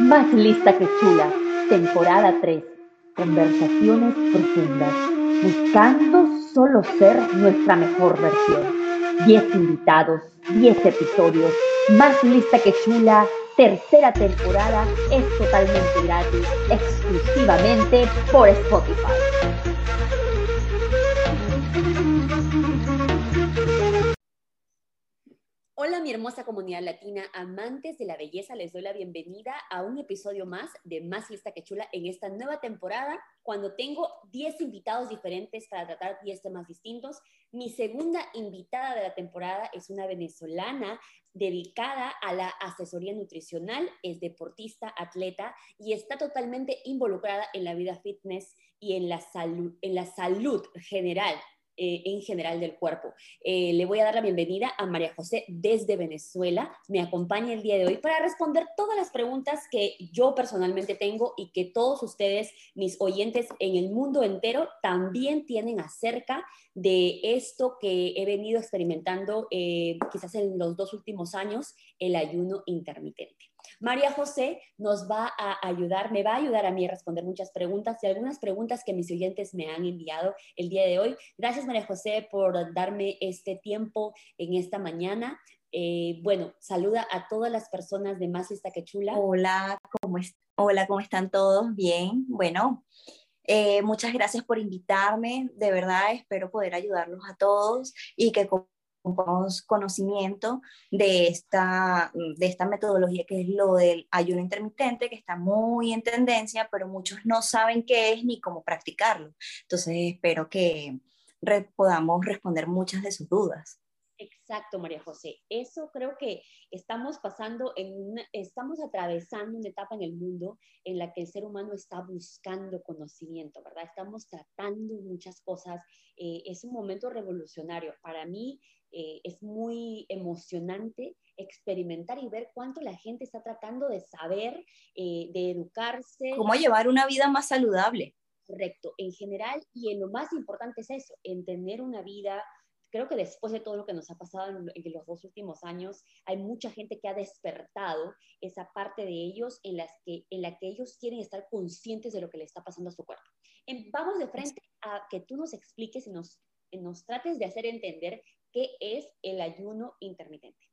Más lista que chula, temporada 3. Conversaciones profundas, buscando solo ser nuestra mejor versión. 10 invitados, 10 episodios, más lista que chula, tercera temporada, es totalmente gratis, exclusivamente por Spotify. Hola mi hermosa comunidad latina, amantes de la belleza, les doy la bienvenida a un episodio más de Más Lista que Chula en esta nueva temporada, cuando tengo 10 invitados diferentes para tratar 10 temas distintos. Mi segunda invitada de la temporada es una venezolana dedicada a la asesoría nutricional, es deportista, atleta y está totalmente involucrada en la vida fitness y en la salud, en la salud general eh, en general del cuerpo. Eh, le voy a dar la bienvenida a María José desde Venezuela. Me acompaña el día de hoy para responder todas las preguntas que yo personalmente tengo y que todos ustedes, mis oyentes en el mundo entero, también tienen acerca de esto que he venido experimentando eh, quizás en los dos últimos años, el ayuno intermitente. María José nos va a ayudar, me va a ayudar a mí a responder muchas preguntas y algunas preguntas que mis oyentes me han enviado el día de hoy. Gracias María José por darme este tiempo en esta mañana. Eh, bueno, saluda a todas las personas de Más Lista que Chula. Hola, ¿cómo, Hola, ¿cómo están todos? Bien, bueno, eh, muchas gracias por invitarme, de verdad espero poder ayudarlos a todos y que conocimiento de esta, de esta metodología que es lo del ayuno intermitente, que está muy en tendencia, pero muchos no saben qué es ni cómo practicarlo. Entonces espero que podamos responder muchas de sus dudas. Exacto, María José. Eso creo que estamos pasando, en estamos atravesando una etapa en el mundo en la que el ser humano está buscando conocimiento, ¿verdad? Estamos tratando muchas cosas. Eh, es un momento revolucionario. Para mí eh, es muy emocionante experimentar y ver cuánto la gente está tratando de saber, eh, de educarse. Cómo llevar una vida más saludable. Correcto, en general y en lo más importante es eso, en tener una vida creo que después de todo lo que nos ha pasado en, los dos últimos años, hay mucha gente que ha despertado esa parte de ellos en, las que, en la que ellos quieren estar conscientes de lo que le está pasando a su cuerpo. vamos de frente a que tú nos expliques y nos, nos trates de hacer entender qué es el ayuno intermitente.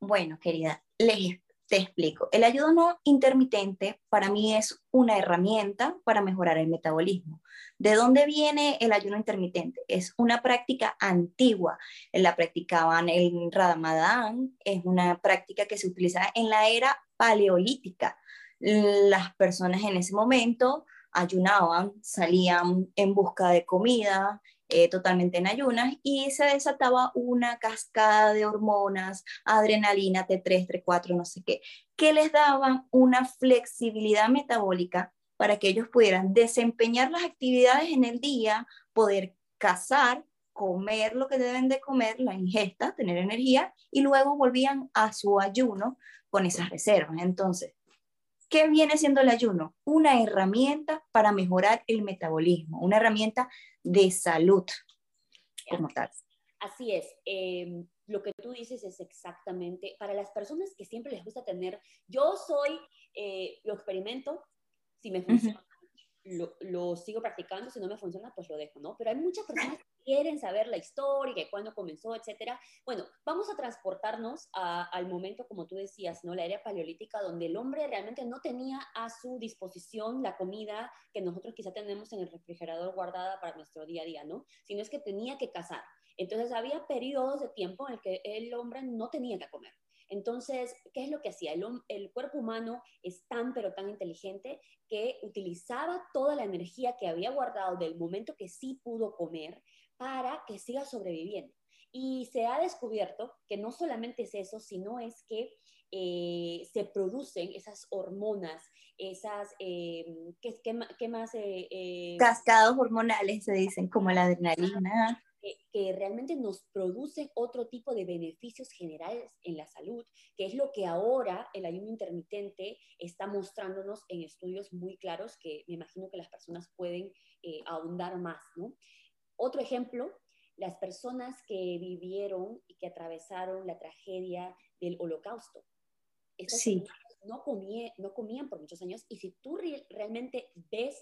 Bueno, querida, les te explico. El ayuno intermitente para mí es una herramienta para mejorar el metabolismo. ¿De dónde viene el ayuno intermitente? Es una práctica antigua. La practicaban en Ramadán, es una práctica que se utiliza en la era paleolítica. Las personas en ese momento ayunaban, salían en busca de comida, eh, totalmente en ayunas y se desataba una cascada de hormonas, adrenalina, T3, T4, no sé qué, que les daban una flexibilidad metabólica para que ellos pudieran desempeñar las actividades en el día, poder cazar, comer lo que deben de comer, la ingesta, tener energía, y luego volvían a su ayuno con esas reservas. Entonces, ¿Qué viene siendo el ayuno? Una herramienta para mejorar el metabolismo, una herramienta de salud como tal. Así es. Em, lo que tú dices es exactamente, para las personas que siempre les gusta tener, yo soy, eh, lo experimento, si me funciona, lo, sigo practicando, si no me funciona, pues lo dejo, ¿no? Pero hay muchas personas que quieren saber la historia, cuándo comenzó, etcétera. Bueno, vamos a transportarnos al momento, como tú decías, ¿no? La era paleolítica, donde el hombre realmente no tenía a su disposición la comida que nosotros quizá tenemos en el refrigerador guardada para nuestro día a día, ¿no? Sino es que tenía que cazar. Entonces había periodos de tiempo en el que el hombre no tenía que comer. Entonces, ¿qué es lo que hacía? El, cuerpo humano es tan, pero tan inteligente que utilizaba toda la energía que había guardado del momento que sí pudo comer para que siga sobreviviendo. Y se ha descubierto que no solamente es eso, sino es que eh, se producen esas hormonas, esas, eh, ¿qué, más? Eh, Cascados hormonales se dicen, como la adrenalina que, realmente nos producen otro tipo de beneficios generales en la salud, que es lo que ahora el ayuno intermitente está mostrándonos en estudios muy claros que me imagino que las personas pueden eh, ahondar más. ¿no? Otro ejemplo, las personas que vivieron y que atravesaron la tragedia del holocausto. sí. no, no comían por muchos años y si tú realmente ves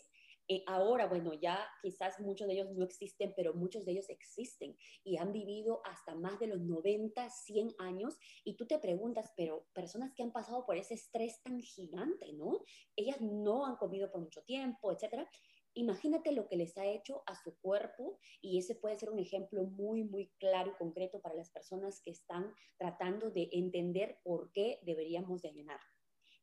eh, ahora, bueno, ya quizás muchos de ellos no existen, pero muchos de ellos existen y han vivido hasta más de los 90, 100 años y tú te preguntas, pero personas que han pasado por ese estrés tan gigante, ¿no? Ellas no han comido por mucho tiempo, etcétera. Imagínate lo que les ha hecho a su cuerpo y ese puede ser un ejemplo muy, muy claro y concreto para las personas que están tratando de entender por qué deberíamos de ayunar.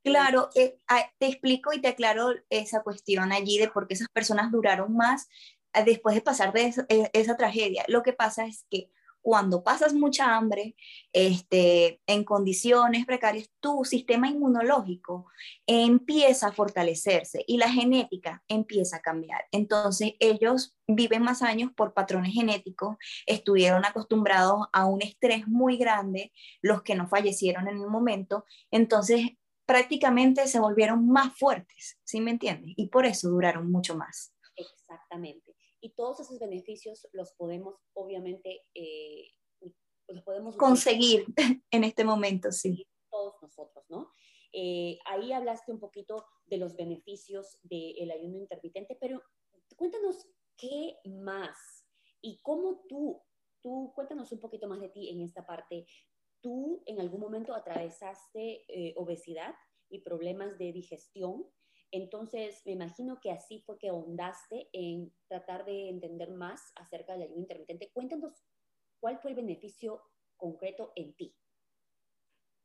Claro, eh, ah, te explico y te aclaro esa cuestión allí de por qué esas personas duraron más ah, después de pasar de e, esa, tragedia. Lo que pasa es que cuando pasas mucha hambre, este, en condiciones precarias, tu sistema inmunológico empieza a fortalecerse y la genética empieza a cambiar. Entonces, ellos viven más años por patrones genéticos, estuvieron acostumbrados a un estrés muy grande, los que no fallecieron en el momento. Entonces, prácticamente se volvieron más fuertes, ¿sí me entiendes? Y por eso duraron mucho más. Exactamente. Y todos esos beneficios los podemos, obviamente, eh, los podemos conseguir en este momento, sí. Todos nosotros, ¿no? Eh, ahí hablaste un poquito de los beneficios del ayuno intermitente, pero cuéntanos qué más y cómo tú, tú cuéntanos un poquito más de ti en esta parte tú en algún momento atravesaste eh, obesidad y problemas de digestión. Entonces, me imagino que así fue que ahondaste en tratar de entender más acerca del ayuno intermitente. Cuéntanos cuál fue el beneficio concreto en ti.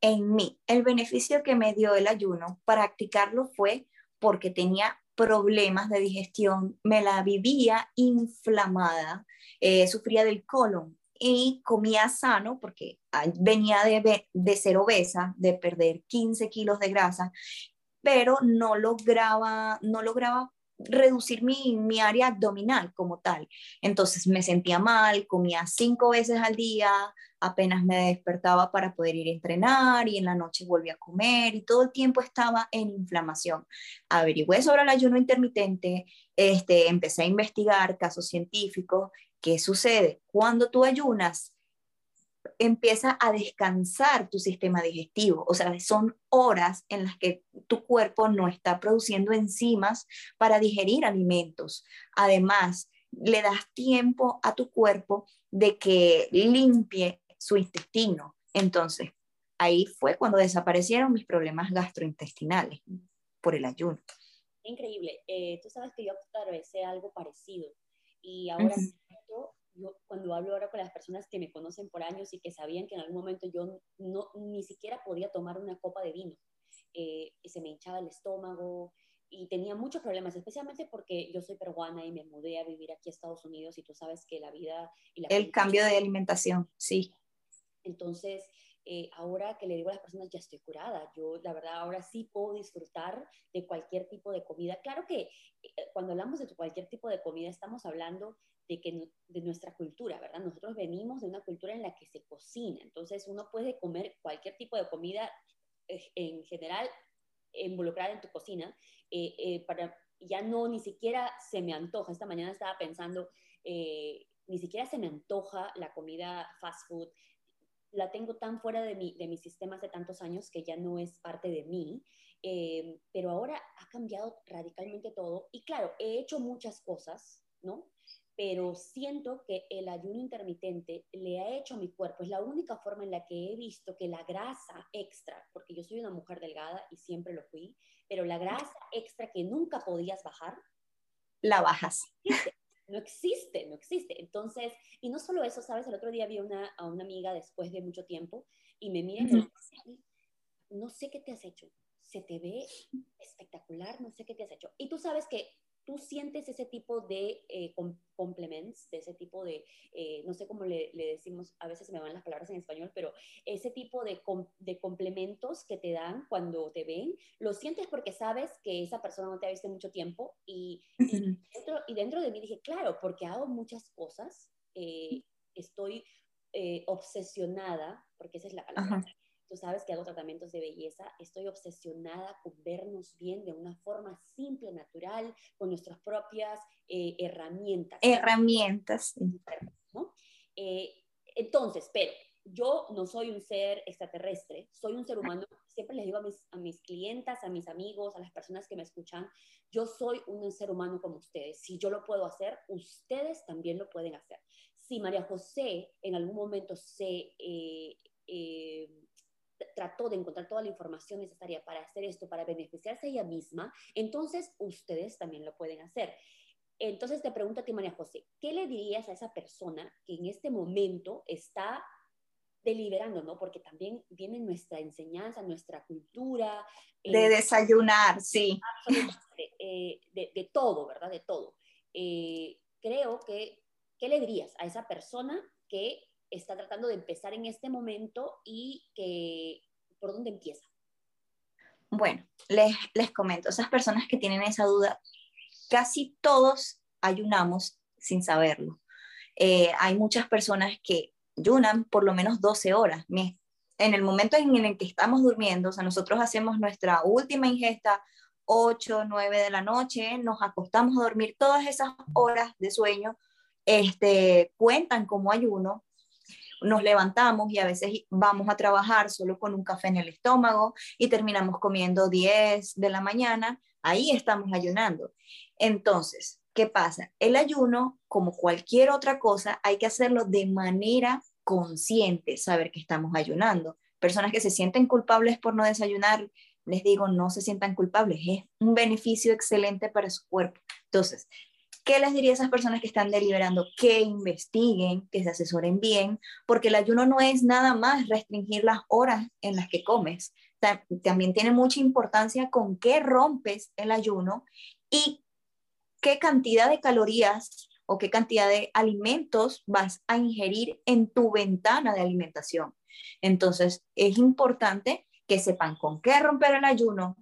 En mí, el beneficio que me dio el ayuno, practicarlo fue porque tenía problemas de digestión, me la vivía inflamada, eh, sufría del colon, y comía sano porque venía de, de ser obesa, de perder 15 kilos de grasa, pero no lograba, no lograba reducir mi, mi, área abdominal como tal. Entonces me sentía mal, comía cinco veces al día, apenas me despertaba para poder ir a entrenar y en la noche volvía a comer y todo el tiempo estaba en inflamación. Averigüé sobre el ayuno intermitente, este, empecé a investigar casos científicos ¿Qué sucede? Cuando tú ayunas, empieza a descansar tu sistema digestivo, o sea, son horas en las que tu cuerpo no está produciendo enzimas para digerir alimentos. Además, le das tiempo a tu cuerpo de que limpie su intestino. Entonces, ahí fue cuando desaparecieron mis problemas gastrointestinales por el ayuno. Increíble. Eh, tú sabes que yo atravesé algo parecido y ahora yo cuando hablo ahora con las personas que me conocen por años y que sabían que en algún momento yo no, ni siquiera podía tomar una copa de vino, eh, se me hinchaba el estómago y tenía muchos problemas, especialmente porque yo soy peruana y me mudé a vivir aquí a Estados Unidos y tú sabes que la vida... Y la el cambio de alimentación, sí. Entonces, eh, ahora que le digo a las personas, ya estoy curada, yo la verdad ahora sí puedo disfrutar de cualquier tipo de comida. Claro que eh, cuando hablamos de cualquier tipo de comida estamos hablando de, que, de nuestra cultura, ¿verdad? Nosotros venimos de una cultura en la que se cocina, entonces uno puede comer cualquier tipo de comida eh, en general involucrada en tu cocina, eh, eh, para, ya no, ni siquiera se me antoja, esta mañana estaba pensando, ni siquiera se me antoja la comida fast food, la tengo tan fuera de mi, de mis sistemas de tantos años que ya no es parte de mí, pero ahora ha cambiado radicalmente todo y claro, he hecho muchas cosas, ¿no? Pero siento que el ayuno intermitente le ha hecho a mi cuerpo, es la única forma en la que he visto que la grasa extra, porque yo soy una mujer delgada y siempre lo fui, pero la grasa extra que nunca podías bajar, la bajas. No existe, no existe. Entonces, y no solo eso, sabes, el otro día vi una, a una amiga después de mucho tiempo y me mira y me dice, no sé qué te has hecho, se te ve espectacular, no sé qué te has hecho. Y tú sabes que tú sientes ese tipo de eh, complements, de ese tipo de, eh, no sé cómo le, decimos, a veces me van las palabras en español, pero ese tipo de, de, complementos que te dan cuando te ven, lo sientes porque sabes que esa persona no te ha visto mucho tiempo y, dentro, y dentro de mí dije, claro, porque hago muchas cosas, eh, estoy obsesionada, porque esa es la palabra tú sabes que hago tratamientos de belleza, estoy obsesionada con vernos bien de una forma simple, natural, con nuestras propias eh, herramientas. Herramientas. ¿no? Eh, entonces, pero yo no soy un ser extraterrestre, soy un ser humano. Siempre les digo a mis, a mis clientas, a mis amigos, a las personas que me escuchan, yo soy un ser humano como ustedes. Si yo lo puedo hacer, ustedes también lo pueden hacer. Si María José en algún momento se eh, eh, trató de encontrar toda la información necesaria para hacer esto, para beneficiarse ella misma, entonces ustedes también lo pueden hacer. Entonces te pregunto a ti, María José, ¿qué le dirías a esa persona que en este momento está deliberando, ¿no? Porque también viene nuestra enseñanza, nuestra cultura. de eh, desayunar, sí. Eh, de, todo, ¿verdad? De todo. Eh, creo que, ¿qué le dirías a esa persona que está tratando de empezar en este momento y que, ¿por dónde empieza? Bueno, les, les comento, esas personas que tienen esa duda, casi todos ayunamos sin saberlo. hay muchas personas que ayunan por lo menos 12 horas. En el momento en el que estamos durmiendo, o sea, nosotros hacemos nuestra última ingesta 8, 9 de la noche, nos acostamos a dormir, todas esas horas de sueño este, cuentan como ayuno, nos levantamos y a veces vamos a trabajar solo con un café en el estómago y terminamos comiendo 10 de la mañana, ahí estamos ayunando. Entonces, ¿Qué pasa? El ayuno, como cualquier otra cosa, hay que hacerlo de manera consciente, saber que estamos ayunando. Personas que se sienten culpables por no desayunar, les digo, no se sientan culpables, es un beneficio excelente para su cuerpo. Entonces, ¿qué les diría a esas personas que están deliberando? Que investiguen, que se asesoren bien, porque el ayuno no es nada más restringir las horas en las que comes. También tiene mucha importancia con qué rompes el ayuno y qué cantidad de calorías o qué cantidad de alimentos vas a ingerir en tu ventana de alimentación. Entonces, es importante que sepan con qué romper el ayuno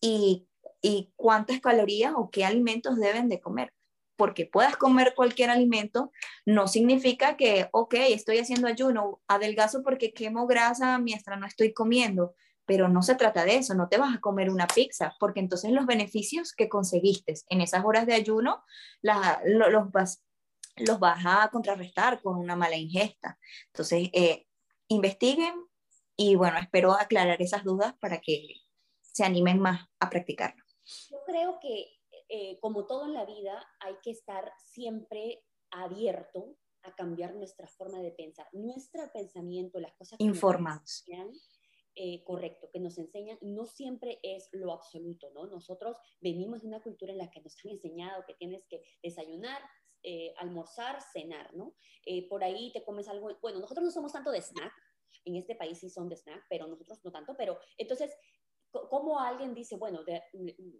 y, y cuántas calorías o qué alimentos deben de comer. Porque puedas comer cualquier alimento, no significa que, ok, estoy haciendo ayuno, adelgazo porque quemo grasa mientras no estoy comiendo pero no se trata de eso, no te vas a comer una pizza, porque entonces los beneficios que conseguiste en esas horas de ayuno los, vas, los vas a contrarrestar con una mala ingesta. Entonces, eh, investiguen y bueno, espero aclarar esas dudas para que se animen más a practicarlo. Yo creo que eh, como todo en la vida hay que estar siempre abierto a cambiar nuestra forma de pensar, nuestro pensamiento, las cosas informados. Eh, correcto, que nos enseñan, no siempre es lo absoluto, ¿no? Nosotros venimos de una cultura en la que nos han enseñado que tienes que desayunar, eh, almorzar, cenar, ¿no? Eh, por ahí te comes algo, bueno, nosotros no somos tanto de snack, en este país sí son de snack, pero nosotros no tanto, pero entonces ¿Cómo alguien dice, bueno, de,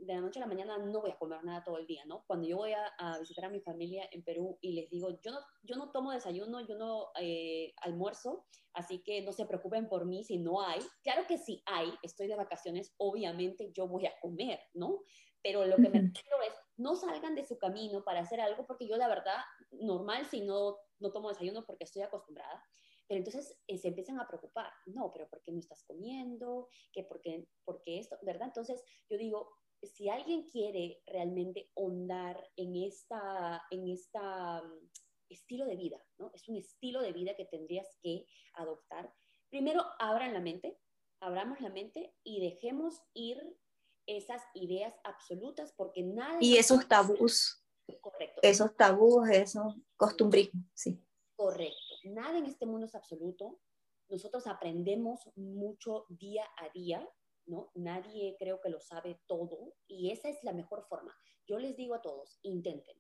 la noche a la mañana no voy a comer nada todo el día, ¿no? Cuando yo voy a, visitar a mi familia en Perú y les digo, yo no, yo no tomo desayuno, yo no eh, almuerzo, así que no se preocupen por mí si no hay. Claro que si hay, estoy de vacaciones, obviamente yo voy a comer, ¿no? Pero lo que me refiero es, no salgan de su camino para hacer algo, porque yo la verdad, normal si no, no tomo desayuno porque estoy acostumbrada, pero entonces eh, se empiezan a preocupar, no, pero ¿por qué no estás comiendo? ¿Qué, por, qué, ¿Por qué esto? ¿Verdad? Entonces yo digo, si alguien quiere realmente ahondar en esta, en esta mm, estilo de vida, ¿no? Es un estilo de vida que tendrías que adoptar. Primero, abran la mente, abramos la mente y dejemos ir esas ideas absolutas porque nada... Y esos tabús. Correcto. Esos tabús, esos costumbrismos, sí. Correcto nada en este mundo es absoluto. Nosotros aprendemos mucho día a día, ¿no? Nadie creo que lo sabe todo y esa es la mejor forma. Yo les digo a todos, intenten.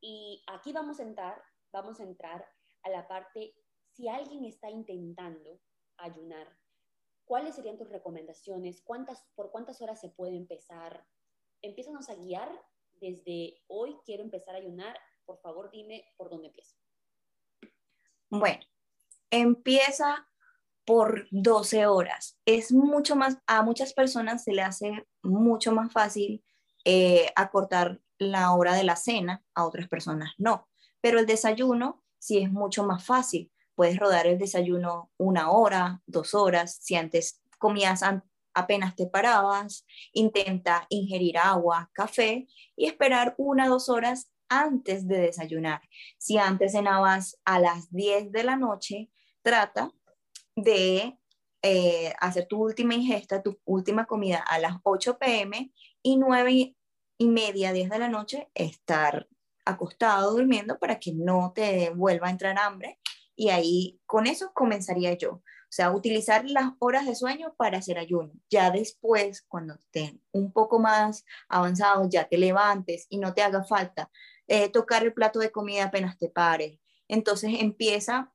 Y aquí vamos a entrar, vamos a entrar a la parte, si alguien está intentando ayunar, ¿cuáles serían tus recomendaciones? ¿Cuántas, ¿Por cuántas horas se puede empezar? Empiezanos a guiar desde hoy quiero empezar a ayunar, por favor dime por dónde empiezo. Bueno, empieza por 12 horas. Es mucho más, a muchas personas se le hace mucho más fácil eh, acortar la hora de la cena, a otras personas no. Pero el desayuno sí es mucho más fácil. Puedes rodar el desayuno una hora, dos horas. Si antes comías apenas te parabas, intenta ingerir agua, café y esperar una, dos horas antes de desayunar. Si antes cenabas a las 10 de la noche, trata de eh, hacer tu última ingesta, tu última comida a las 8 pm y 9 y media, 10 de la noche, estar acostado durmiendo para que no te vuelva a entrar hambre. Y ahí con eso comenzaría yo. O sea, utilizar las horas de sueño para hacer ayuno. Ya después, cuando estén un poco más avanzados, ya te levantes y no te haga falta eh, tocar el plato de comida apenas te pares. Entonces empieza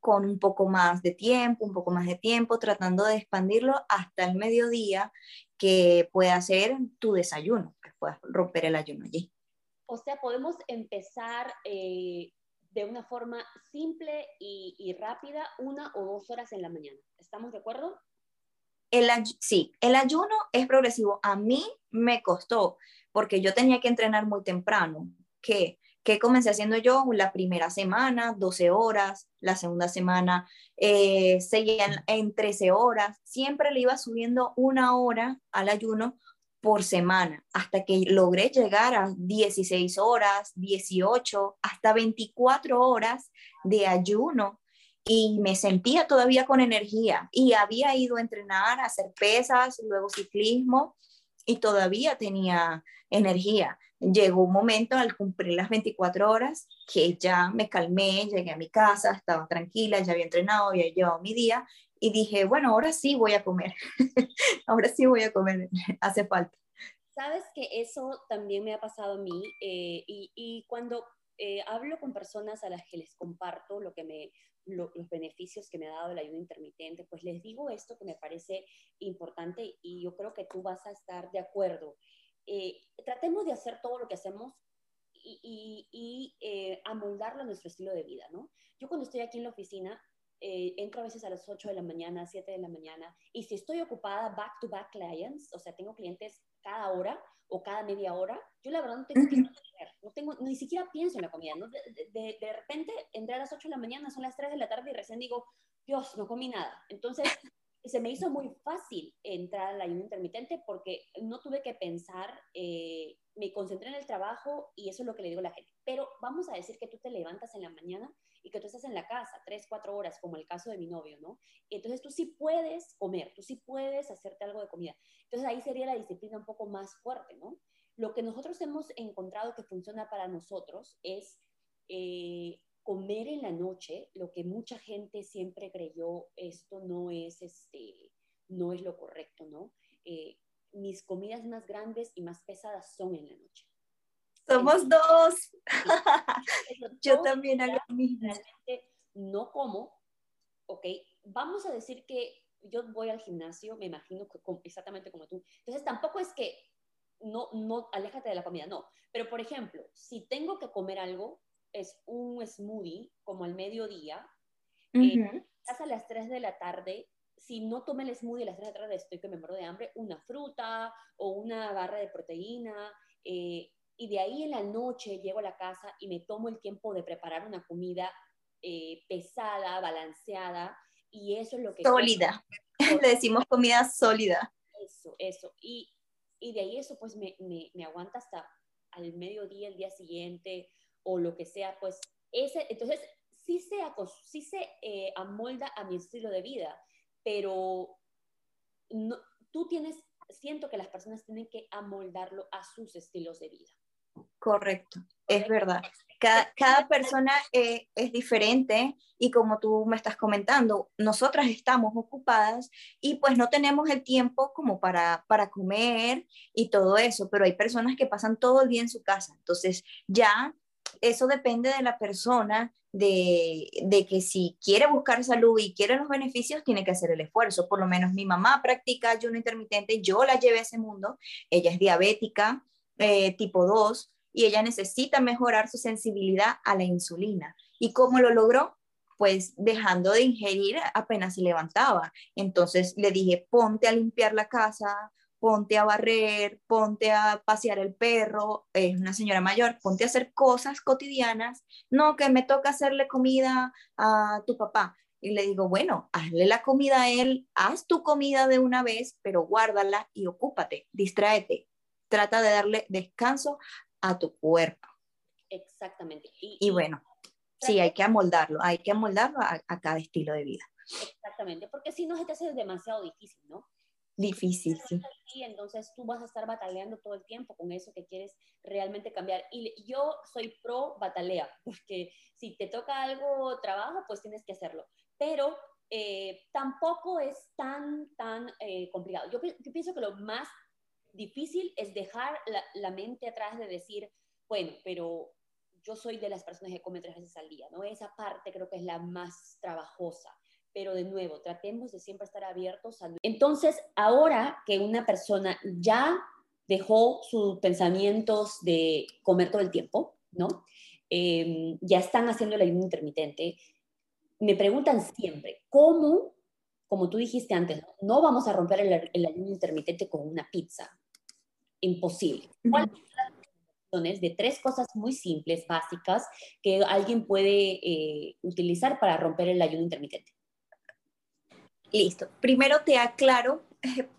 con un poco más de tiempo, un poco más de tiempo, tratando de expandirlo hasta el mediodía que pueda ser tu desayuno, que puedas romper el ayuno allí. O sea, podemos empezar eh, de una forma simple y, rápida, una o dos horas en la mañana. ¿Estamos de acuerdo? El, sí, el ayuno es progresivo. A mí me costó porque yo tenía que entrenar muy temprano. Que ¿Qué comencé haciendo yo? La primera semana, 12 horas, la segunda semana eh, seguían en 13 horas, siempre le iba subiendo una hora al ayuno por semana, hasta que logré llegar a 16 horas, 18, hasta 24 horas de ayuno. Y me sentía todavía con energía. Y había ido a entrenar, a hacer pesas, luego ciclismo y todavía tenía energía llegó un momento al cumplir las 24 horas que ya me calmé, llegué a mi casa, estaba tranquila, ya había entrenado, había llevado mi día y dije, bueno, ahora sí voy a comer, ahora sí voy a comer, hace falta. Sabes que eso también me ha pasado a mí eh, y, cuando eh, hablo con personas a las que les comparto lo que me, los beneficios que me ha dado el ayuno intermitente, pues les digo esto que me parece importante y yo creo que tú vas a estar de acuerdo. Eh, tratemos de hacer todo lo que hacemos y, y, eh, amoldarlo a nuestro estilo de vida, ¿no? Yo cuando estoy aquí en la oficina, eh, entro a veces a las 8 de la mañana, 7 de la mañana, y si estoy ocupada back to back clients, o sea, tengo clientes cada hora o cada media hora, yo la verdad no tengo tiempo no tengo, ni siquiera pienso en la comida, ¿no? De, de, de, repente, entré a las 8 de la mañana, son las 3 de la tarde y recién digo, Dios, no comí nada. Entonces, se me hizo muy fácil entrar al ayuno intermitente porque no tuve que pensar, eh, me concentré en el trabajo y eso es lo que le digo a la gente. Pero vamos a decir que tú te levantas en la mañana y que tú estás en la casa tres, cuatro horas, como el caso de mi novio, ¿no? Entonces tú sí puedes comer, tú sí puedes hacerte algo de comida. Entonces ahí sería la disciplina un poco más fuerte, ¿no? Lo que nosotros hemos encontrado que funciona para nosotros es eh, comer en la noche, lo que mucha gente siempre creyó, esto no es, este, no es lo correcto, ¿no? Eh, mis comidas más grandes y más pesadas son en la noche. Somos dos. Yo también hago mismo. No como, ok, vamos a decir que yo voy al gimnasio, me imagino que exactamente como tú. Entonces tampoco es que no, no, aléjate de la comida, no. Pero por ejemplo, si tengo que comer algo, es un smoothie como al mediodía, eh, a las 3 de la tarde, si no tomé el smoothie a las 3 de la tarde estoy que me muero de hambre, una fruta o una barra de proteína, eh, y de ahí en la noche llego a la casa y me tomo el tiempo de preparar una comida eh, pesada, balanceada, y eso es lo que... Sólida. Le decimos comida sólida. Eso, eso. Y, y de ahí eso pues me, me, me aguanta hasta al mediodía, el día siguiente, o lo que sea, pues ese, entonces sí se, sí se eh, amolda a mi estilo de vida, pero no, tú tienes, siento que las personas tienen que amoldarlo a sus estilos de vida. Correcto, es verdad. Cada, cada persona eh, es diferente y como tú me estás comentando, nosotras estamos ocupadas y pues no tenemos el tiempo como para, para comer y todo eso, pero hay personas que pasan todo el día en su casa. Entonces ya eso depende de la persona, de, que si quiere buscar salud y quiere los beneficios, tiene que hacer el esfuerzo. Por lo menos mi mamá practica ayuno intermitente, yo la llevé a ese mundo, ella es diabética eh, tipo 2 y ella necesita mejorar su sensibilidad a la insulina. ¿Y cómo lo logró? Pues dejando de ingerir apenas se levantaba. Entonces le dije, ponte a limpiar la casa, ponte a barrer, ponte a pasear el perro, es una señora mayor, ponte a hacer cosas cotidianas, no que me toca hacerle comida a tu papá. Y le digo, bueno, hazle la comida a él, haz tu comida de una vez, pero guárdala y ocúpate, distráete. Trata de darle descanso a tu cuerpo. Exactamente. Y, bueno, sí, hay que amoldarlo, hay que amoldarlo a, cada estilo de vida. Exactamente, porque si no se te hace demasiado difícil, ¿no? Difícil, sí. Y entonces tú vas a estar bataleando todo el tiempo con eso que quieres realmente cambiar. Y yo soy pro batalea, porque si te toca algo trabajo, pues tienes que hacerlo. Pero eh, tampoco es tan, tan eh, complicado. Yo, yo, pienso que lo más difícil es dejar la, la, mente atrás de decir, bueno, pero yo soy de las personas que comen tres veces al día, ¿no? Esa parte creo que es la más trabajosa. Pero de nuevo, tratemos de siempre estar abiertos a... Entonces, ahora que una persona ya dejó sus pensamientos de comer todo el tiempo, ¿no? Em, ya están haciendo el ayuno intermitente, me preguntan siempre, ¿cómo, como tú dijiste antes, no vamos a romper el, ayuno intermitente con una pizza? Imposible. ¿Cuáles son las de tres cosas muy simples, básicas, que alguien puede eh, utilizar para romper el ayuno intermitente? Listo. Primero te aclaro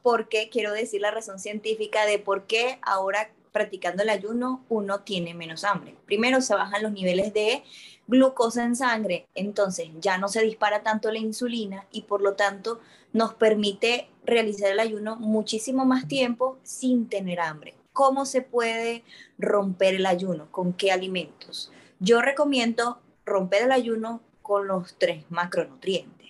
por qué quiero decir la razón científica de por qué ahora practicando el ayuno uno tiene menos hambre. Primero se bajan los niveles de glucosa en sangre, entonces ya no se dispara tanto la insulina y por lo tanto nos permite realizar el ayuno muchísimo más tiempo sin tener hambre. ¿Cómo se puede romper el ayuno? ¿Con qué alimentos? Yo recomiendo romper el ayuno con los tres macronutrientes.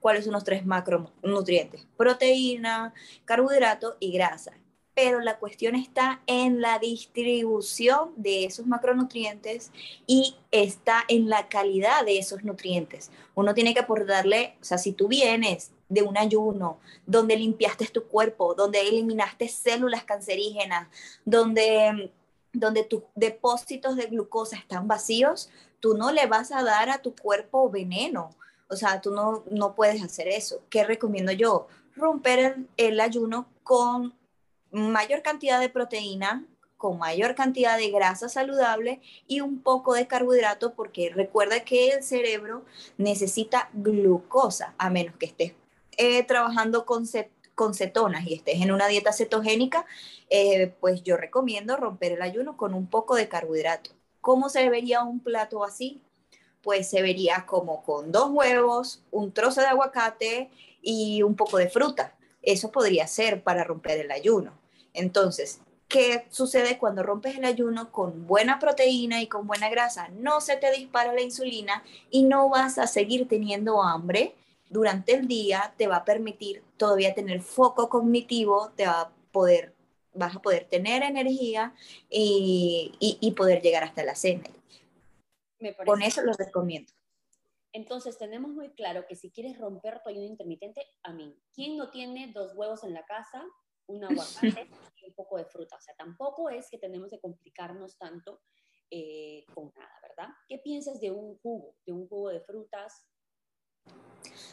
¿Cuáles son los tres macronutrientes? Proteína, carbohidrato y grasa pero la cuestión está en la distribución de esos macronutrientes y está en la calidad de esos nutrientes. Uno tiene que aportarle, o sea, si tú vienes de un ayuno donde limpiaste tu cuerpo, donde eliminaste células cancerígenas, donde, donde tus depósitos de glucosa están vacíos, tú no le vas a dar a tu cuerpo veneno. O sea, tú no, no puedes hacer eso. ¿Qué recomiendo yo? Romper el, el ayuno con mayor cantidad de proteína, con mayor cantidad de grasa saludable y un poco de carbohidrato, porque recuerda que el cerebro necesita glucosa, a menos que estés eh, trabajando con, con, cetonas y estés en una dieta cetogénica, eh, pues yo recomiendo romper el ayuno con un poco de carbohidrato. ¿Cómo se vería un plato así? Pues se vería como con dos huevos, un trozo de aguacate y un poco de fruta. Eso podría ser para romper el ayuno. Entonces, ¿qué sucede cuando rompes el ayuno con buena proteína y con buena grasa? No se te dispara la insulina y no vas a seguir teniendo hambre durante el día, te va a permitir todavía tener foco cognitivo, te va a poder, vas a poder tener energía y, poder llegar hasta la cena. Con eso lo recomiendo. Entonces, tenemos muy claro que si quieres romper tu ayuno intermitente, a mí, ¿quién no tiene dos huevos en la casa un aguacate y un poco de fruta. O sea, tampoco es que tenemos que complicarnos tanto eh, con nada, ¿verdad? ¿Qué piensas de un jugo, de un jugo de frutas?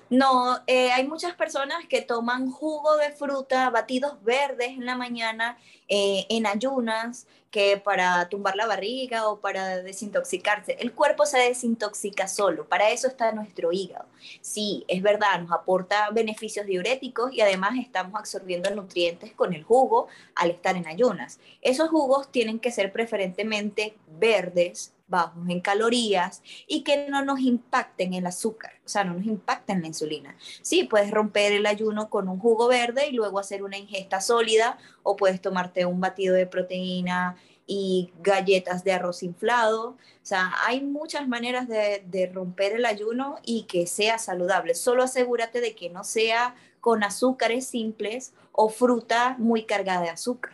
No, eh, hay muchas personas que toman jugo de fruta, batidos verdes en la mañana, eh, en ayunas, que para tumbar la barriga o para desintoxicarse. El cuerpo se desintoxica solo, para eso está nuestro hígado. Sí, es verdad, nos aporta beneficios diuréticos y además estamos absorbiendo nutrientes con el jugo al estar en ayunas. Esos jugos tienen que ser preferentemente verdes, bajos en calorías y que no nos impacten el azúcar, o sea, no nos impacten la insulina. Sí, puedes romper el ayuno con un jugo verde y luego hacer una ingesta sólida o puedes tomarte un batido de proteína y galletas de arroz inflado. O sea, hay muchas maneras de, romper el ayuno y que sea saludable. Solo asegúrate de que no sea con azúcares simples o fruta muy cargada de azúcar.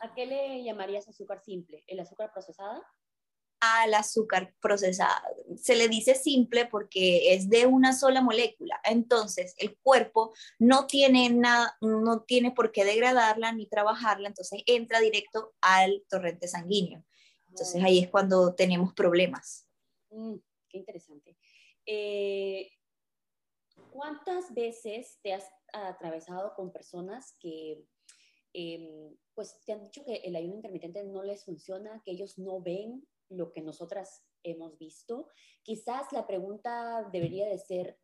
¿A qué le llamarías azúcar simple? ¿El azúcar procesada? Al azúcar procesada. Se le dice simple porque es de una sola molécula. Entonces, el cuerpo no tiene nada, no tiene por qué degradarla ni trabajarla, entonces entra directo al torrente sanguíneo. Entonces, ahí es cuando tenemos problemas. Mm, qué interesante. Eh, ¿Cuántas veces te has atravesado con personas que em, pues te han dicho que el ayuno intermitente no les funciona, que ellos no ven lo que nosotras hemos visto. Quizás la pregunta debería de ser,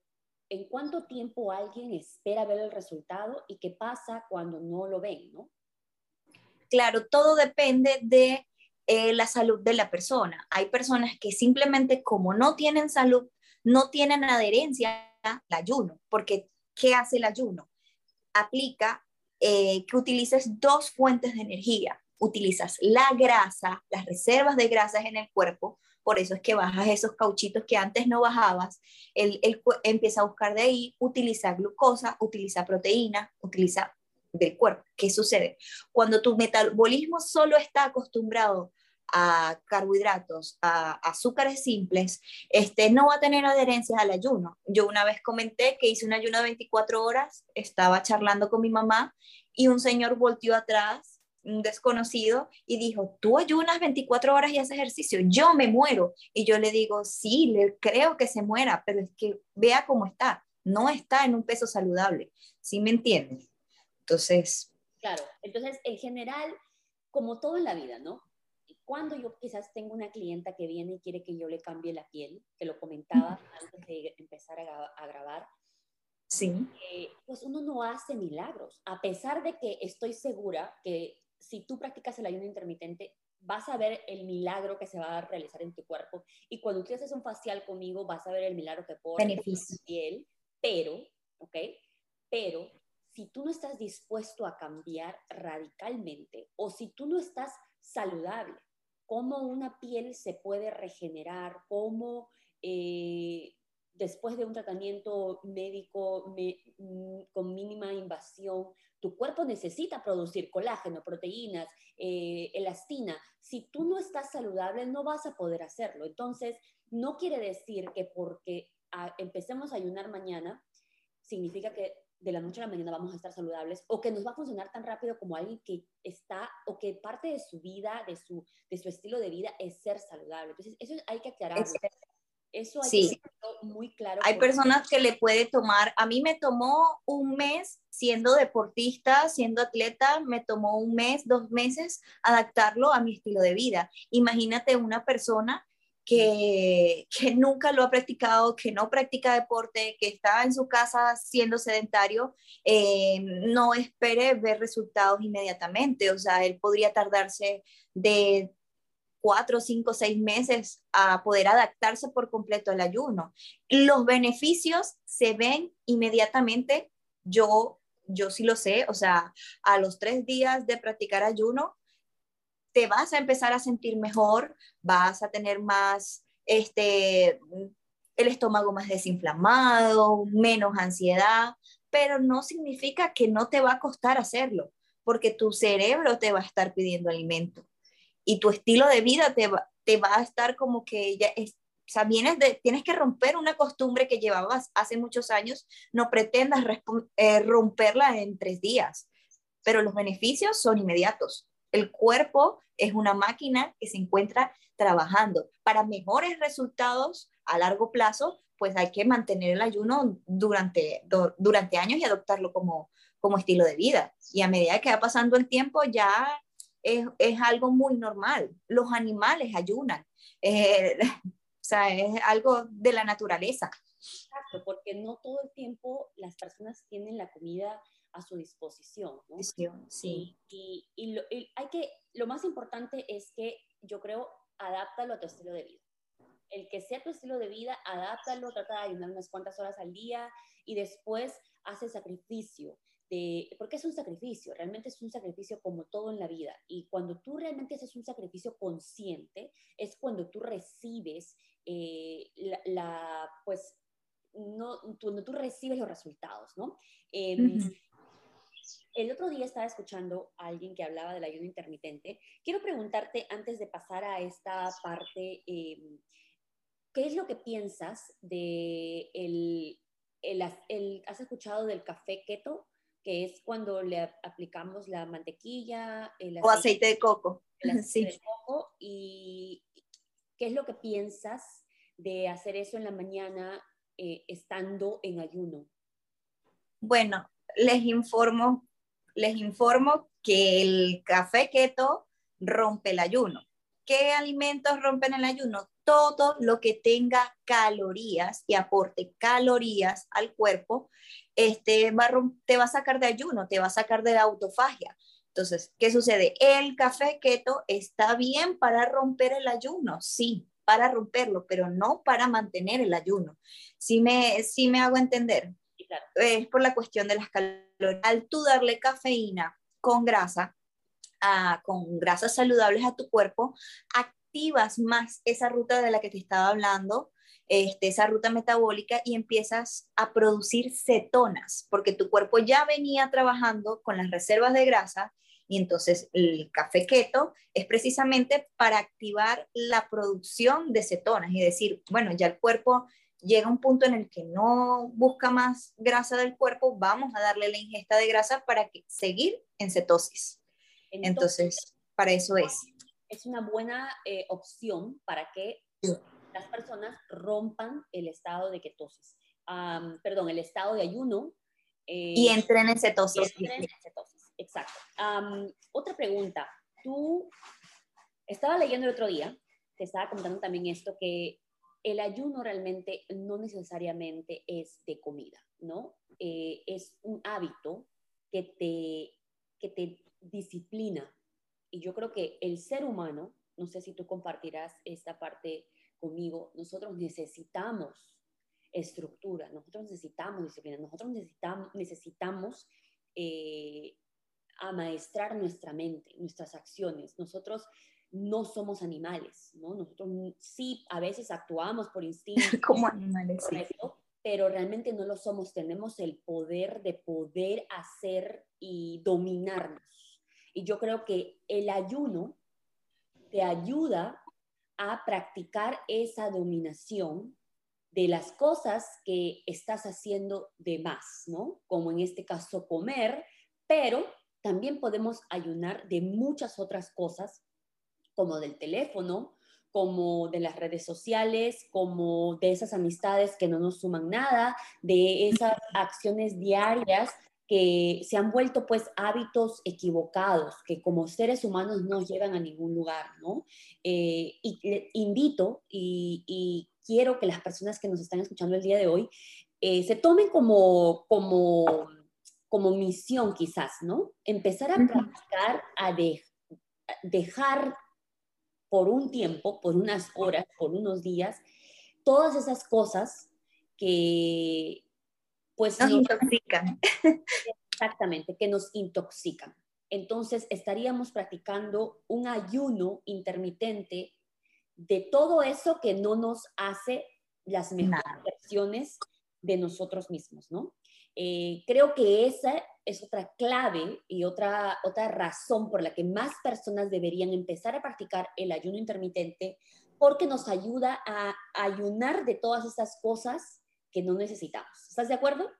¿en cuánto tiempo alguien espera ver el resultado y qué pasa cuando no lo ven, no? Claro, todo depende de eh, la salud de la persona. Hay personas que simplemente como no tienen salud, no tienen adherencia el ayuno, porque ¿qué hace el ayuno? Aplica eh, que utilices dos fuentes de energía. Utilizas la grasa, las reservas de grasas en el cuerpo, por eso es que bajas esos cauchitos que antes no bajabas, él, empieza a buscar de ahí, utiliza glucosa, utiliza proteína, utiliza del cuerpo. ¿Qué sucede? Cuando tu metabolismo solo está acostumbrado a carbohidratos, a azúcares simples, este, no va a tener adherencias al ayuno. Yo una vez comenté que hice un ayuno de 24 horas, estaba charlando con mi mamá y un señor volteó atrás un desconocido y dijo, tú ayunas 24 horas y haces ejercicio, yo me muero. Y yo le digo, sí, le creo que se muera, pero es que vea cómo está, no está en un peso saludable, ¿sí me entiendes? Entonces... Claro, entonces en general, como todo en la vida, ¿no? Cuando yo quizás tengo una clienta que viene y quiere que yo le cambie la piel, que lo comentaba antes de empezar a, grabar, Sí. Eh, pues uno no hace milagros, a pesar de que estoy segura que si tú practicas el ayuno intermitente, vas a ver el milagro que se va a realizar en tu cuerpo. Y cuando tú haces un facial conmigo, vas a ver el milagro que puedo en tu piel. Pero, ¿ok? Pero si tú no estás dispuesto a cambiar radicalmente o si tú no estás saludable, cómo una piel se puede regenerar, cómo eh, después de un tratamiento médico mm, con mínima invasión, tu cuerpo necesita producir colágeno, proteínas, eh, elastina. Si tú no estás saludable, no vas a poder hacerlo. Entonces, no quiere decir que porque ah, empecemos a ayunar mañana, significa que de la noche a la mañana vamos a estar saludables o que nos va a funcionar tan rápido como alguien que está o que parte de su vida, de su, de su estilo de vida es ser saludable. Entonces, eso hay que aclararlo. Eso hay sí. que muy claro. Hay personas que le puede tomar, a mí me tomó un mes siendo deportista, siendo atleta, me tomó un mes, dos meses adaptarlo a mi estilo de vida. Imagínate una persona que, que, nunca lo ha practicado, que no practica deporte, que está en su casa siendo sedentario, eh, no espere ver resultados inmediatamente. O sea, él podría tardarse de cuatro, cinco, seis meses a poder adaptarse por completo al ayuno. Los beneficios se ven inmediatamente. Yo, yo sí lo sé, o sea, a los tres días de practicar ayuno, te vas a empezar a sentir mejor, vas a tener más, este, el estómago más desinflamado, menos ansiedad, pero no significa que no te va a costar hacerlo, porque tu cerebro te va a estar pidiendo alimento y tu estilo de vida te va, te va a estar como que ya es, o sea, tienes que romper una costumbre que llevabas hace muchos años, no pretendas eh, romperla en tres días, pero los beneficios son inmediatos. El cuerpo es una máquina que se encuentra trabajando. Para mejores resultados a largo plazo, pues hay que mantener el ayuno durante, durante años y adoptarlo como, como estilo de vida. Y a medida que va pasando el tiempo, ya es, es algo muy normal. Los animales ayunan. Eh, o sea, es algo de la naturaleza. Exacto, porque no todo el tiempo las personas tienen la comida a su disposición. ¿no? Sí. Y, y, lo, hay que, lo más importante es que yo creo, adáptalo a tu estilo de vida. El que sea tu estilo de vida, adáptalo, trata de ayunar unas cuantas horas al día y después hace sacrificio porque es un sacrificio, realmente es un sacrificio como todo en la vida. Y cuando tú realmente haces un sacrificio consciente, es cuando tú recibes eh, la, pues, no, cuando tú recibes los resultados, ¿no? Em, el otro día estaba escuchando a alguien que hablaba del ayuno intermitente. Quiero preguntarte, antes de pasar a esta parte, em, ¿qué es lo que piensas de el, el, el, ¿Has escuchado del café keto? Que es cuando le aplicamos la mantequilla, el aceite, o aceite de coco. sí. de coco. ¿Y qué es lo que piensas de hacer eso en la mañana eh, estando en ayuno? Bueno, les informo, les informo que el café keto rompe el ayuno. ¿Qué alimentos rompen el ayuno? Todo lo que tenga calorías y aporte calorías al cuerpo, este, te va a sacar de ayuno, te va a sacar de la autofagia. Entonces, ¿qué sucede? El café keto está bien para romper el ayuno, sí, para romperlo, pero no para mantener el ayuno. Si me, si me hago entender, es por la cuestión de las calorías. Al tú darle cafeína con grasa, con grasas saludables a tu cuerpo, activas más esa ruta de la que te estaba hablando, este, esa ruta metabólica y empiezas a producir cetonas, porque tu cuerpo ya venía trabajando con las reservas de grasa y entonces el café keto es precisamente para activar la producción de cetonas y decir, bueno, ya el cuerpo llega a un punto en el que no busca más grasa del cuerpo, vamos a darle la ingesta de grasa para que, seguir en cetosis. Entonces, para eso es. Es una buena eh, opción para que las personas rompan el estado de ketosis, perdón, el estado de ayuno. Eh, y entren en cetosis. Entren en cetosis, exacto. otra pregunta. Tú, estaba leyendo el otro día, te estaba comentando también esto, que el ayuno realmente no necesariamente es de comida, ¿no? Eh, es un hábito que te, que te disciplina. Y yo creo que el ser humano, no sé si tú compartirás esta parte conmigo, nosotros necesitamos estructura, nosotros necesitamos disciplina, nosotros necesitamos, necesitamos eh, amaestrar nuestra mente, nuestras acciones. Nosotros no somos animales, ¿no? Nosotros sí a veces actuamos por instinto. Como animales, pero realmente no lo somos. Tenemos el poder de poder hacer y dominarnos. Y yo creo que el ayuno te ayuda a practicar esa dominación de las cosas que estás haciendo de más, ¿no? Como en este caso comer, pero también podemos ayunar de muchas otras cosas, como del teléfono, como de las redes sociales, como de esas amistades que no nos suman nada, de esas acciones diarias que se han vuelto pues hábitos equivocados, que como seres humanos no llegan a ningún lugar, ¿no? Eh, y invito y, quiero que las personas que nos están escuchando el día de hoy eh, se tomen como, como, como misión quizás, ¿no? Empezar a practicar, a dejar por un tiempo, por unas horas, por unos días, todas esas cosas que, pues nos, intoxican. Exactamente, que nos intoxican. Entonces estaríamos practicando un ayuno intermitente de todo eso que no nos hace las mejores versiones de nosotros mismos, ¿no? Eh, creo que esa es otra clave y otra, otra razón por la que más personas deberían empezar a practicar el ayuno intermitente, porque nos ayuda a ayunar de todas esas cosas no necesitamos. ¿Estás de acuerdo?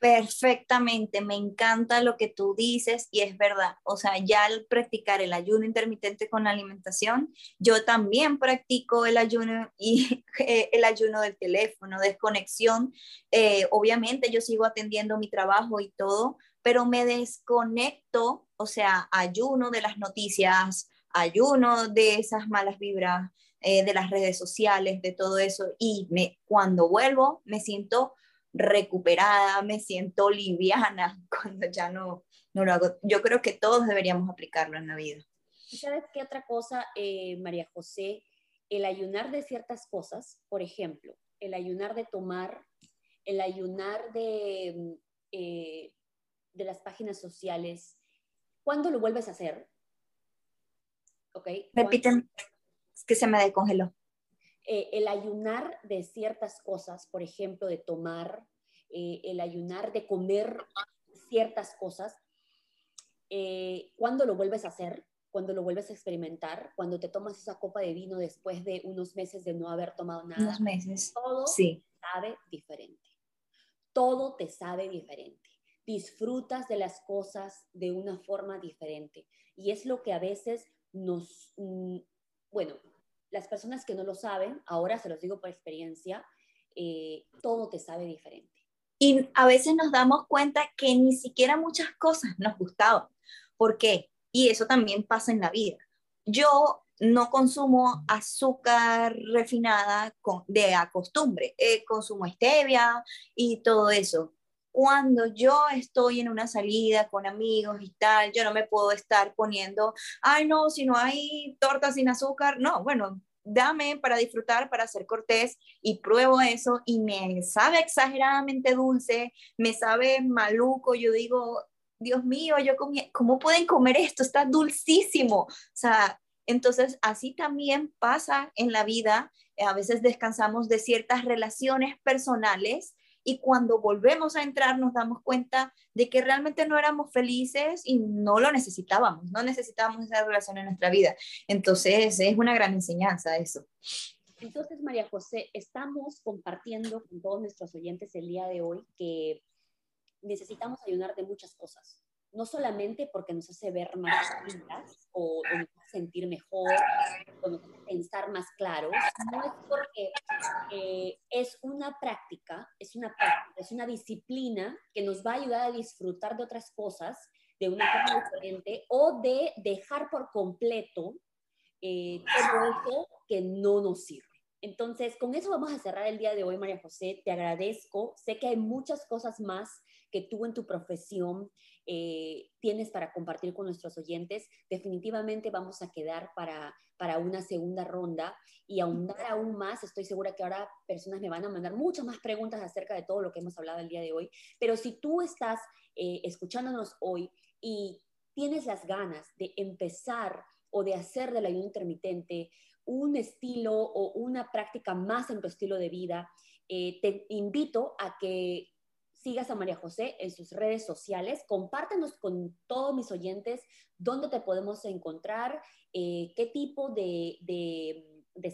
Perfectamente, me encanta lo que tú dices y es verdad. O sea, ya al practicar el ayuno intermitente con la alimentación, yo también practico el ayuno y eh, el ayuno del teléfono, desconexión. Eh, obviamente yo sigo atendiendo mi trabajo y todo, pero me desconecto, o sea, ayuno de las noticias, ayuno de esas malas vibras, eh, de las redes sociales, de todo eso. Y me, cuando vuelvo, me siento recuperada, me siento liviana cuando ya no, no lo hago. Yo creo que todos deberíamos aplicarlo en la vida. sabes qué otra cosa, eh, María José? El ayunar de ciertas cosas, por ejemplo, el ayunar de tomar, el ayunar de, eh, de las páginas sociales, ¿cuándo lo vuelves a hacer? ¿Ok? Repiten, es que se me descongeló. Eh, el ayunar de ciertas cosas, por ejemplo, de tomar, eh, el ayunar de comer ciertas cosas, eh, cuando lo vuelves a hacer, cuando lo vuelves a experimentar, cuando te tomas esa copa de vino después de unos meses de no haber tomado nada, unos meses. todo sí. sabe diferente. Todo te sabe diferente. Disfrutas de las cosas de una forma diferente. Y es lo que a veces nos, mm, bueno, las personas que no lo saben, ahora se los digo por experiencia, eh, todo te sabe diferente. Y a veces nos damos cuenta que ni siquiera muchas cosas nos gustaban. ¿Por qué? Y eso también pasa en la vida. Yo no consumo azúcar refinada de a costumbre, eh, consumo stevia y todo eso. Cuando yo estoy en una salida con amigos y tal, yo no me puedo estar poniendo, ay no, si no hay torta sin azúcar, no, bueno, dame para disfrutar, para ser cortés y pruebo eso y me sabe exageradamente dulce, me sabe maluco, yo digo, Dios mío, yo comí, ¿cómo pueden comer esto? Está dulcísimo. O sea, entonces así también pasa en la vida. A veces descansamos de ciertas relaciones personales y cuando volvemos a entrar nos damos cuenta de que realmente no éramos felices y no lo necesitábamos, no necesitábamos esa relación en nuestra vida. Entonces es una gran enseñanza eso. Entonces, María José, estamos compartiendo con todos nuestros oyentes el día de hoy que necesitamos ayunar de muchas cosas no solamente porque nos hace ver más lindas o, nos hace sentir mejor o pensar más claro, no es porque eh, es una práctica, es una práctica, es una disciplina que nos va a ayudar a disfrutar de otras cosas de una forma diferente o de dejar por completo eh, todo eso que no nos sirve. Entonces, con eso vamos a cerrar el día de hoy, María José. Te agradezco. Sé que hay muchas cosas más que tú en tu profesión eh, tienes para compartir con nuestros oyentes, definitivamente vamos a quedar para, para una segunda ronda y ahondar aún más. Estoy segura que ahora personas me van a mandar muchas más preguntas acerca de todo lo que hemos hablado el día de hoy. Pero si tú estás eh, escuchándonos hoy y tienes las ganas de empezar o de hacer del ayuno intermitente un estilo o una práctica más en tu estilo de vida, eh, te invito a que sigas a María José en sus redes sociales, compártenos con todos mis oyentes dónde te podemos encontrar, eh, qué tipo de,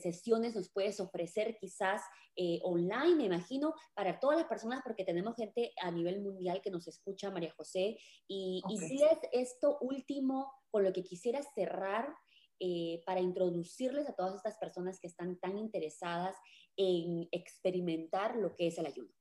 sesiones nos puedes ofrecer quizás eh, online, me imagino, para todas las personas, porque tenemos gente a nivel mundial que nos escucha, María José, y, okay. esto último con lo que quisiera cerrar eh, para introducirles a todas estas personas que están tan interesadas en experimentar lo que es el ayuno.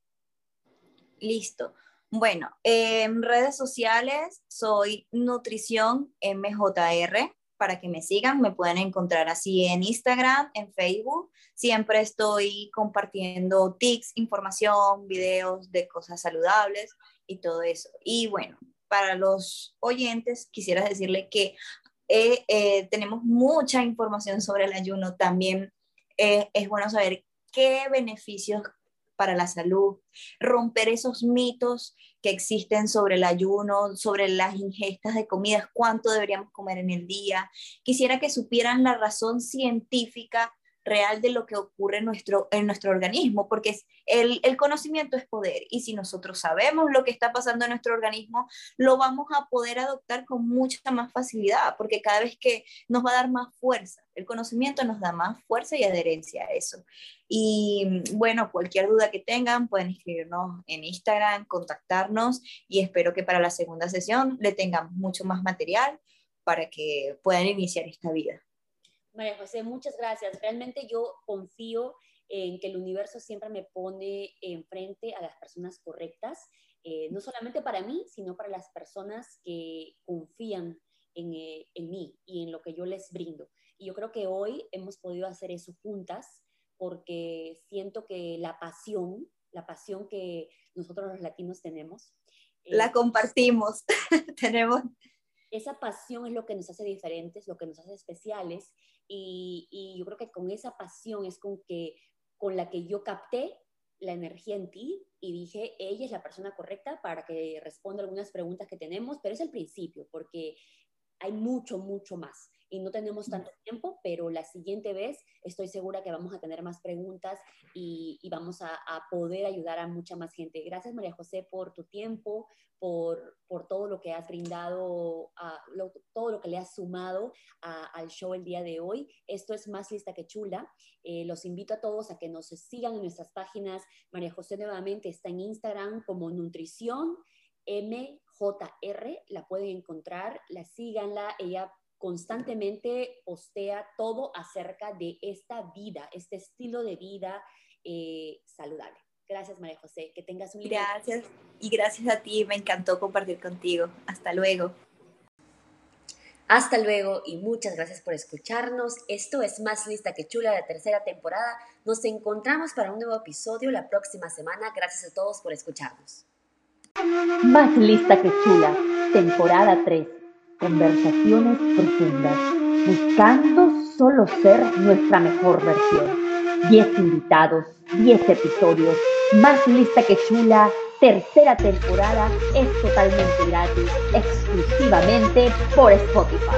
Listo. Bueno, en redes sociales soy Nutrición MJR. Para que me sigan, me pueden encontrar así en Instagram, en Facebook. Siempre estoy compartiendo tips, información, videos de cosas saludables y todo eso. Y bueno, para los oyentes, quisiera decirle que eh, eh, tenemos mucha información sobre el ayuno. También eh, es bueno saber qué beneficios para la salud, romper esos mitos que existen sobre el ayuno, sobre las ingestas de comidas, cuánto deberíamos comer en el día. Quisiera que supieran la razón científica real de lo que ocurre en nuestro, organismo, porque el, el, conocimiento es poder y si nosotros sabemos lo que está pasando en nuestro organismo, lo vamos a poder adoptar con mucha más facilidad, porque cada vez que nos va a dar más fuerza, el conocimiento nos da más fuerza y adherencia a eso. Y bueno, cualquier duda que tengan, pueden escribirnos en Instagram, contactarnos y espero que para la segunda sesión le tengan mucho más material para que puedan iniciar esta vida. María José, muchas gracias. Realmente yo confío en que el universo siempre me pone enfrente a las personas correctas, eh, no solamente para mí, sino para las personas que confían en, eh, en, mí y en lo que yo les brindo. Y yo creo que hoy hemos podido hacer eso juntas porque siento que la pasión, la pasión que nosotros los latinos tenemos, la compartimos, tenemos. Esa pasión es lo que nos hace diferentes, lo que nos hace especiales y, yo creo que con esa pasión es con, que, con la que yo capté la energía en ti y dije, ella es la persona correcta para que responda algunas preguntas que tenemos, pero es el principio, porque hay mucho, mucho más y no tenemos tanto tiempo, pero la siguiente vez estoy segura que vamos a tener más preguntas y, vamos a, poder ayudar a mucha más gente. Gracias María José por tu tiempo, por, por todo lo que has brindado, a, todo lo que le has sumado al show el día de hoy. Esto es Más Lista que Chula. Eh, los invito a todos a que nos sigan en nuestras páginas. María José nuevamente está en Instagram como Nutrición. MJR, la pueden encontrar, la síganla, ella constantemente postea todo acerca de esta vida, este estilo de vida eh, saludable. Gracias, María José. Que tengas un Gracias. Y gracias a ti. Me encantó compartir contigo. Hasta luego. Hasta luego y muchas gracias por escucharnos. Esto es Más Lista que Chula, la tercera temporada. Nos encontramos para un nuevo episodio la próxima semana. Gracias a todos por escucharnos. Más Lista que Chula, temporada 3 conversaciones profundas, buscando solo ser nuestra mejor versión. 10 invitados, 10 episodios, más lista que chula, tercera temporada, es totalmente gratis, exclusivamente por Spotify.